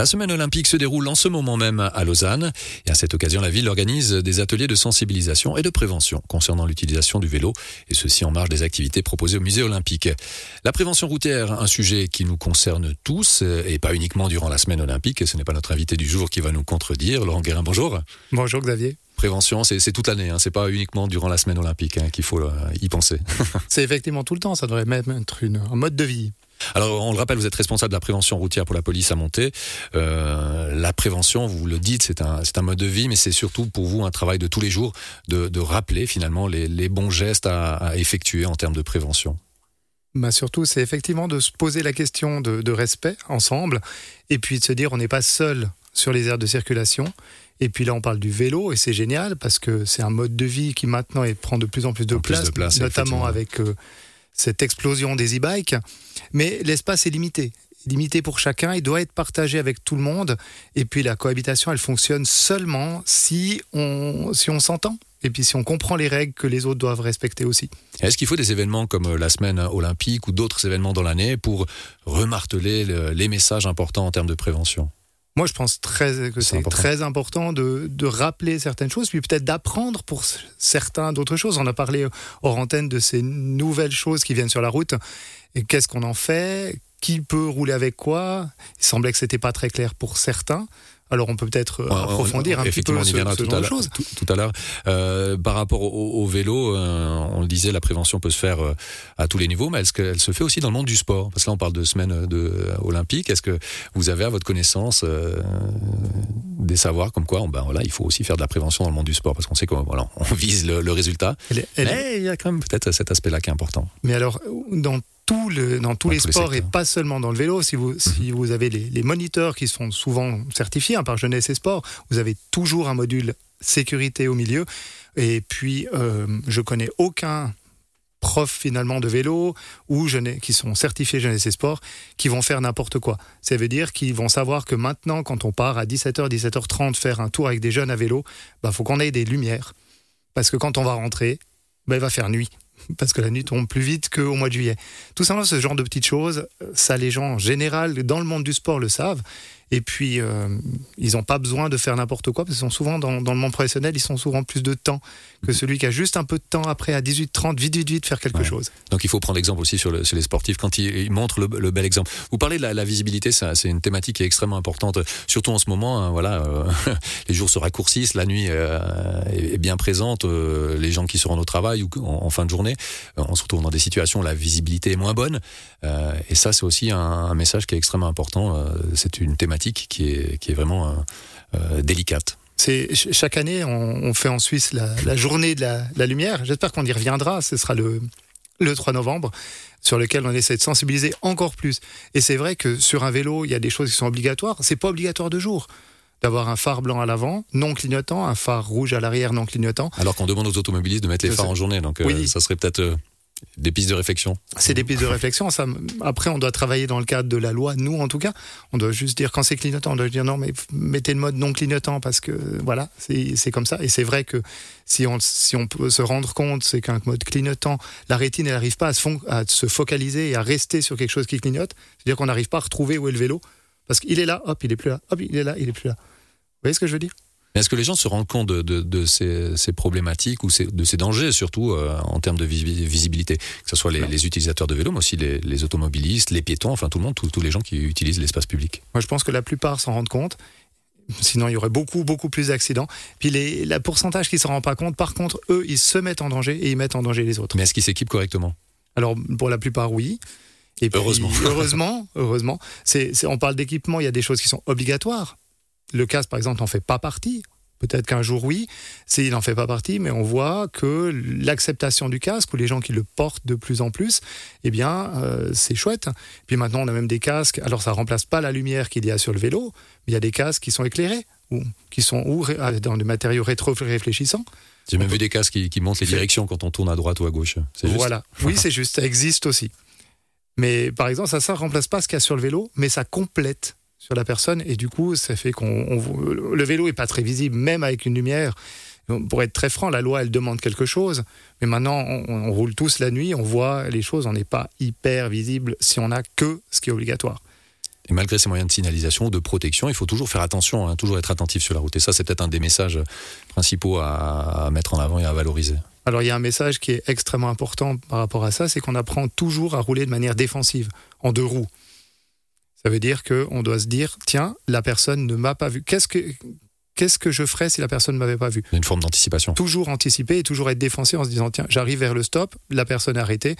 La semaine olympique se déroule en ce moment même à Lausanne et à cette occasion la ville organise des ateliers de sensibilisation et de prévention concernant l'utilisation du vélo et ceci en marge des activités proposées au musée olympique. La prévention routière, un sujet qui nous concerne tous et pas uniquement durant la semaine olympique et ce n'est pas notre invité du jour qui va nous contredire. Laurent Guérin, bonjour. Bonjour Xavier. Prévention, c'est toute l'année, hein. c'est pas uniquement durant la semaine olympique hein, qu'il faut euh, y penser. c'est effectivement tout le temps, ça devrait même être une, un mode de vie. Alors, on le rappelle, vous êtes responsable de la prévention routière pour la police à Monter. Euh, la prévention, vous le dites, c'est un, c'est un mode de vie, mais c'est surtout pour vous un travail de tous les jours de, de rappeler finalement les, les, bons gestes à, à, effectuer en termes de prévention. Bah surtout, c'est effectivement de se poser la question de, de respect ensemble, et puis de se dire on n'est pas seul sur les aires de circulation. Et puis là, on parle du vélo, et c'est génial parce que c'est un mode de vie qui maintenant prend de plus en plus de, en place, plus de place, notamment avec euh, cette explosion des e-bikes. Mais l'espace est limité. Limité pour chacun, il doit être partagé avec tout le monde. Et puis la cohabitation, elle fonctionne seulement si on si on s'entend. Et puis si on comprend les règles que les autres doivent respecter aussi. Est-ce qu'il faut des événements comme la semaine olympique ou d'autres événements dans l'année pour remarteler les messages importants en termes de prévention? Moi, je pense très, que c'est important. très important de, de, rappeler certaines choses, puis peut-être d'apprendre pour certains d'autres choses. On a parlé hors antenne de ces nouvelles choses qui viennent sur la route. Et qu'est-ce qu'on en fait? Qui peut rouler avec quoi Il semblait que c'était pas très clair pour certains. Alors on peut peut-être ouais, approfondir on, un petit peu on y viendra ce, tout, ce à choses. Tout, tout, à l'heure. Euh, par rapport au, au vélo, euh, on le disait, la prévention peut se faire euh, à tous les niveaux, mais est-ce qu'elle se fait aussi dans le monde du sport? Parce que là, on parle de semaine de, euh, olympique. Est-ce que vous avez à votre connaissance euh, des savoirs comme quoi, ben voilà, il faut aussi faire de la prévention dans le monde du sport? Parce qu'on sait qu'on voilà, on vise le, le résultat. Elle est, elle mais il y a quand même peut-être cet aspect-là qui est important. Mais alors, dans tout le, dans tous Dans les tous les sports et pas seulement dans le vélo. Si vous, si vous avez les, les moniteurs qui sont souvent certifiés hein, par Jeunesse et Sport, vous avez toujours un module sécurité au milieu. Et puis, euh, je connais aucun prof finalement de vélo ou qui sont certifiés jeunesse et sport qui vont faire n'importe quoi. Ça veut dire qu'ils vont savoir que maintenant, quand on part à 17h, 17h30 faire un tour avec des jeunes à vélo, bah, faut qu'on ait des lumières. Parce que quand on va rentrer, bah, il va faire nuit parce que la nuit tombe plus vite qu'au mois de juillet. Tout simplement, ce genre de petites choses, ça les gens en général dans le monde du sport le savent. Et puis, euh, ils n'ont pas besoin de faire n'importe quoi, parce qu'ils sont souvent dans, dans, le monde professionnel, ils sont souvent plus de temps que celui qui a juste un peu de temps après, à 18-30, vite, vite, vite, faire quelque Ouais. chose. Donc il faut prendre l'exemple aussi sur, le, sur les sportifs quand ils, ils montrent le, le, bel exemple. Vous parlez de la, la visibilité, c'est une thématique qui est extrêmement importante, surtout en ce moment. Hein, voilà, euh, les jours se raccourcissent, la nuit euh, est bien présente, les gens qui se rendent au travail ou en, en fin de journée, on se retrouve dans des situations où la visibilité est moins bonne. Et ça, c'est aussi un, un, message qui est extrêmement important. C'est une thématique qui est, qui est vraiment euh, délicate. C'est chaque année, on, on, fait en Suisse la, la journée de la, la lumière. J'espère qu'on y reviendra. Ce sera le, le 3 novembre, sur lequel on essaie de sensibiliser encore plus. Et c'est vrai que sur un vélo, il y a des choses qui sont obligatoires. C'est pas obligatoire de jour d'avoir un phare blanc à l'avant, non clignotant, un phare rouge à l'arrière, non clignotant. Alors qu'on demande aux automobilistes de mettre les phares en journée, donc oui. euh, ça serait peut-être euh, des pistes de réflexion. C'est des pistes de réflexion. Ça, après, on doit travailler dans le cadre de la loi. Nous, en tout cas, on doit juste dire quand c'est clignotant, on doit dire non, mais mettez le mode non clignotant parce que voilà, c'est comme ça. Et c'est vrai que si on, si on peut se rendre compte, c'est qu'un mode clignotant, la rétine, elle n'arrive pas à se, à se, focaliser et à rester sur quelque chose qui clignote. C'est-à-dire qu'on n'arrive pas à retrouver où est le vélo parce qu'il est là, hop, il est plus là, hop, il est là, il est plus là. Vous voyez ce que je veux dire? Est-ce que les gens se rendent compte de, de, de ces, ces, problématiques ou ces, de ces dangers, surtout euh, en termes de visibilité Que ce soit les, les, utilisateurs de vélo, mais aussi les, les, automobilistes, les piétons, enfin tout le monde, tous, les gens qui utilisent l'espace public? Moi, je pense que la plupart s'en rendent compte. Sinon, il y aurait beaucoup, beaucoup plus d'accidents. Puis, les, la pourcentage qui ne s'en rend pas compte, par contre, eux, ils se mettent en danger et ils mettent en danger les autres. Mais est-ce qu'ils s'équipent correctement? Alors, pour la plupart, oui. Et puis, heureusement. heureusement, heureusement. C est, c est, on parle d'équipement, il y a des choses qui sont obligatoires. Le casque, par exemple, n'en fait pas partie. Peut-être qu'un jour, oui, il n'en fait pas partie, mais on voit que l'acceptation du casque, ou les gens qui le portent de plus en plus, eh bien, euh, c'est chouette. Puis maintenant, on a même des casques. Alors, ça remplace pas la lumière qu'il y a sur le vélo, mais il y a des casques qui sont éclairés, ou qui sont ou dans des matériaux rétro-réfléchissants. J'ai même vu des casques qui, qui montrent les directions quand on tourne à droite ou à gauche. Juste voilà. Oui, c'est juste. Ça existe aussi. Mais par exemple, ça, ça remplace pas ce qu'il y a sur le vélo, mais ça complète sur la personne et du coup ça fait qu'on le vélo est pas très visible même avec une lumière pour être très franc, la loi, elle demande quelque chose, mais maintenant, on, on roule tous la nuit, on voit les choses, on n'est pas hyper visible si on n'a que ce qui est obligatoire. Et malgré ces moyens de signalisation ou de protection, il faut toujours faire attention, hein, toujours être attentif sur la route. Et ça, c'est peut-être un des messages principaux à, à mettre en avant et à valoriser. Alors il y a un message qui est extrêmement important par rapport à ça, c'est qu'on apprend toujours à rouler de manière défensive, en deux roues. Ça veut dire qu'on doit se dire, tiens, la personne ne m'a pas vu. Qu'est-ce que, qu'est-ce que je ferais si la personne ne m'avait pas vu? Une forme d'anticipation. Toujours anticiper et toujours être défensif en se disant, tiens, j'arrive vers le stop, la personne est arrêtée,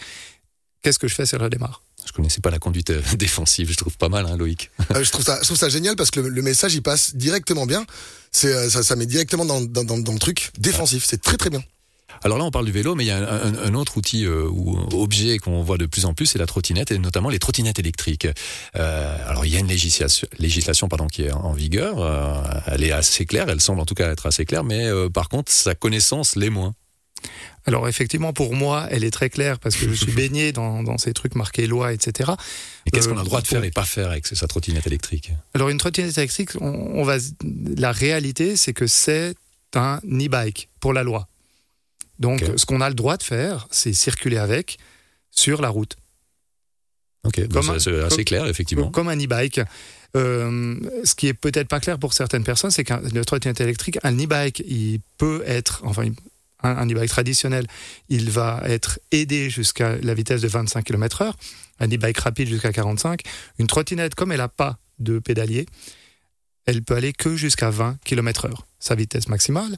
qu'est-ce que je fais si elle redémarre? Je connaissais pas la conduite euh, défensive, je trouve pas mal, hein, Loïc. Euh, je, trouve ça, je trouve ça génial parce que le, le message il passe directement bien. C'est, euh, ça, ça met directement dans, dans, dans, dans le truc défensif. C'est très très bien. Alors là, on parle du vélo, mais il y a un, un- un autre outil euh, ou objet qu'on voit de plus en plus, c'est la trottinette, et notamment les trottinettes électriques. Euh, alors il y a une législation, législation pardon, qui est en vigueur, euh, elle est assez claire, elle semble en tout cas être assez claire, mais par contre, sa connaissance l'est moins. Alors effectivement, pour moi, elle est très claire parce que je suis baigné dans, dans ces trucs marqués loi, etc. Et qu'est-ce qu'on a le droit de faire et pas faire avec sa trottinette électrique? Alors une trottinette électrique, on, on va, la réalité, c'est que c'est un e-bike pour la loi. Donc ce qu'on a le droit de faire, c'est circuler avec sur la route, Ok, Comme c'est assez clair, effectivement. comme un e-bike. Euh, ce qui est peut-être pas clair pour certaines personnes, c'est qu'un le trottinette électrique, un e-bike, il peut être, enfin, un, un e-bike traditionnel, il va être aidé jusqu'à la vitesse de 25 km/h, un e-bike rapide jusqu'à 45. Une trottinette, comme elle n'a pas de pédalier, elle peut aller que jusqu'à 20 km/h, sa vitesse maximale.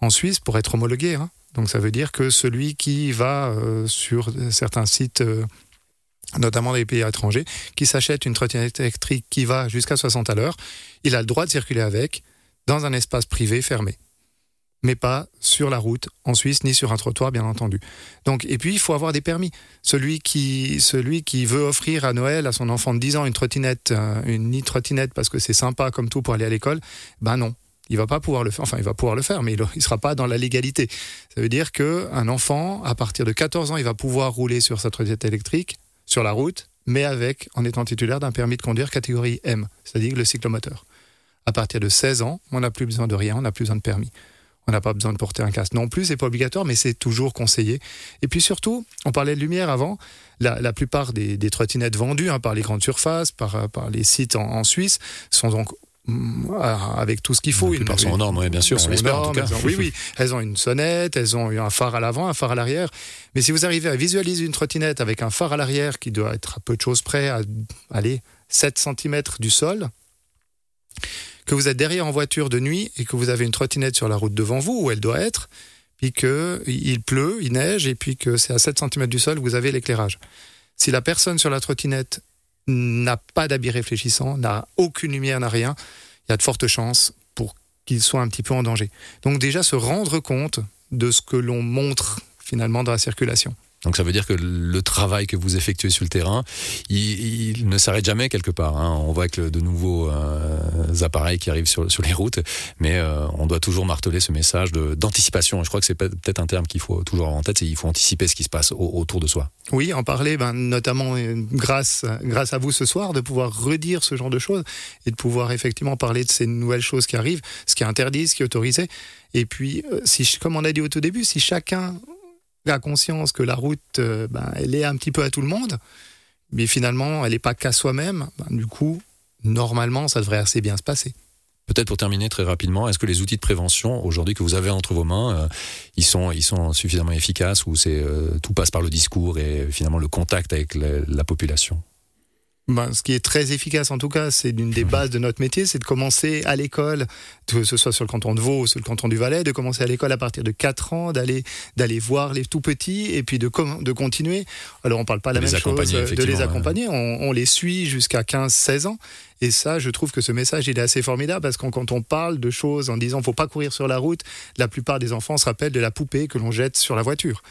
En Suisse, pour être homologué, hein. Donc ça veut dire que celui qui va euh, sur certains sites, euh, notamment les pays étrangers, qui s'achète une trottinette électrique qui va jusqu'à 60 à l'heure, il a le droit de circuler avec dans un espace privé fermé. Mais pas sur la route en Suisse ni sur un trottoir, bien entendu. Donc, et puis, il faut avoir des permis. Celui qui, celui qui veut offrir à Noël à son enfant de 10 ans une trottinette, euh, une e-trottinette parce que c'est sympa comme tout pour aller à l'école, ben non. Il va pas pouvoir le faire. Enfin, il va pouvoir le faire, mais il ne sera pas dans la légalité. Ça veut dire qu'un enfant, à partir de 14 ans, il va pouvoir rouler sur sa trottinette électrique sur la route, mais avec, en étant titulaire d'un permis de conduire catégorie M, c'est-à-dire le cyclomoteur. À partir de 16 ans, on n'a plus besoin de rien, on n'a plus besoin de permis. On n'a pas besoin de porter un casque non plus, c'est pas obligatoire, mais c'est toujours conseillé. Et puis surtout, on parlait de lumière avant, la, plupart des, des trottinettes vendues hein, par les grandes surfaces, par, les sites en, Suisse, sont donc avec tout ce qu'il faut. Plupart sont en normes, oui, bien sûr, elles on l'espère, en tout cas. ont- oui, oui, elles ont une sonnette, elles ont un phare à l'avant, un phare à l'arrière. Mais si vous arrivez à visualiser une trottinette avec un phare à l'arrière qui doit être à peu de choses près, à aller 7 cm du sol, que vous êtes derrière en voiture de nuit et que vous avez une trottinette sur la route devant vous où elle doit être, puis que il pleut, il neige et puis que c'est à 7 cm du sol, vous avez l'éclairage. Si la personne sur la trottinette n'a pas d'habit réfléchissant, n'a aucune lumière, n'a rien, il y a de fortes chances pour qu'il soit un petit peu en danger. Donc déjà se rendre compte de ce que l'on montre finalement dans la circulation. Donc ça veut dire que le travail que vous effectuez sur le terrain, il, il ne s'arrête jamais quelque part. hein. On voit que de nouveaux euh, appareils qui arrivent sur, les routes, mais euh, on doit toujours marteler ce message d'anticipation. Je crois que c'est peut- peut-être un terme qu'il faut toujours avoir en tête, c'est qu'il faut anticiper ce qui se passe au- autour de soi. Oui, en parler, ben, notamment euh, grâce, grâce à vous ce soir, de pouvoir redire ce genre de choses et de pouvoir effectivement parler de ces nouvelles choses qui arrivent, ce qui est interdit, ce qui est autorisé. Et puis, si, comme on a dit au tout début, si chacun a conscience que la route, euh, ben, elle est un petit peu à tout le monde, mais finalement, elle n'est pas qu'à soi-même, ben, du coup, normalement, ça devrait assez bien se passer. Peut-être pour terminer très rapidement, est-ce que les outils de prévention aujourd'hui que vous avez entre vos mains, euh, ils sont ils sont suffisamment efficaces ou c'est euh, tout passe par le discours et finalement le contact avec la, la population? Ben, ce qui est très efficace en tout cas, c'est une des bases de notre métier, c'est de commencer à l'école, que ce soit sur le canton de Vaud ou sur le canton du Valais, de commencer à l'école à partir de 4 ans, d'aller d'aller voir les tout petits et puis de, de continuer. Alors on parle pas la De les même chose, accompagner, euh, de les ouais. accompagner, on, on les suit jusqu'à 15-16 ans. Et ça, je trouve que ce message, il est assez formidable parce que quand on parle de choses en disant faut pas courir sur la route, la plupart des enfants se rappellent de la poupée que l'on jette sur la voiture.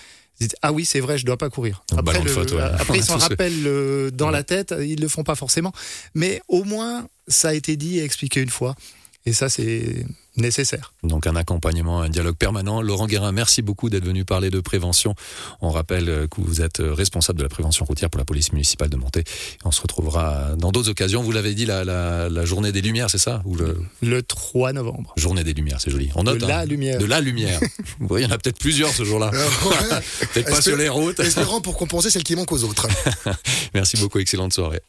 Disent, ah oui, c'est vrai, je dois pas courir. Après, le- foot, ouais. après ils s'en rappellent euh, dans la tête, ils le font pas forcément. Mais au moins, ça a été dit et expliqué une fois. Et ça, c'est nécessaire. Donc un accompagnement, un dialogue permanent. Laurent Guérin, merci beaucoup d'être venu parler de prévention. On rappelle euh, que vous êtes euh, responsable de la prévention routière pour la police municipale de Monté. On se retrouvera dans d'autres occasions. Vous l'avez dit, la, la, la, journée des Lumières, c'est ça? Ou le... le 3 novembre. Journée des Lumières, c'est joli. On note, de la hein, lumière. De la lumière. oui, il y en a peut-être plusieurs ce jour-là. peut-être pas sur les routes. Espérons pour compenser celle qui manque aux autres. merci beaucoup, excellente soirée.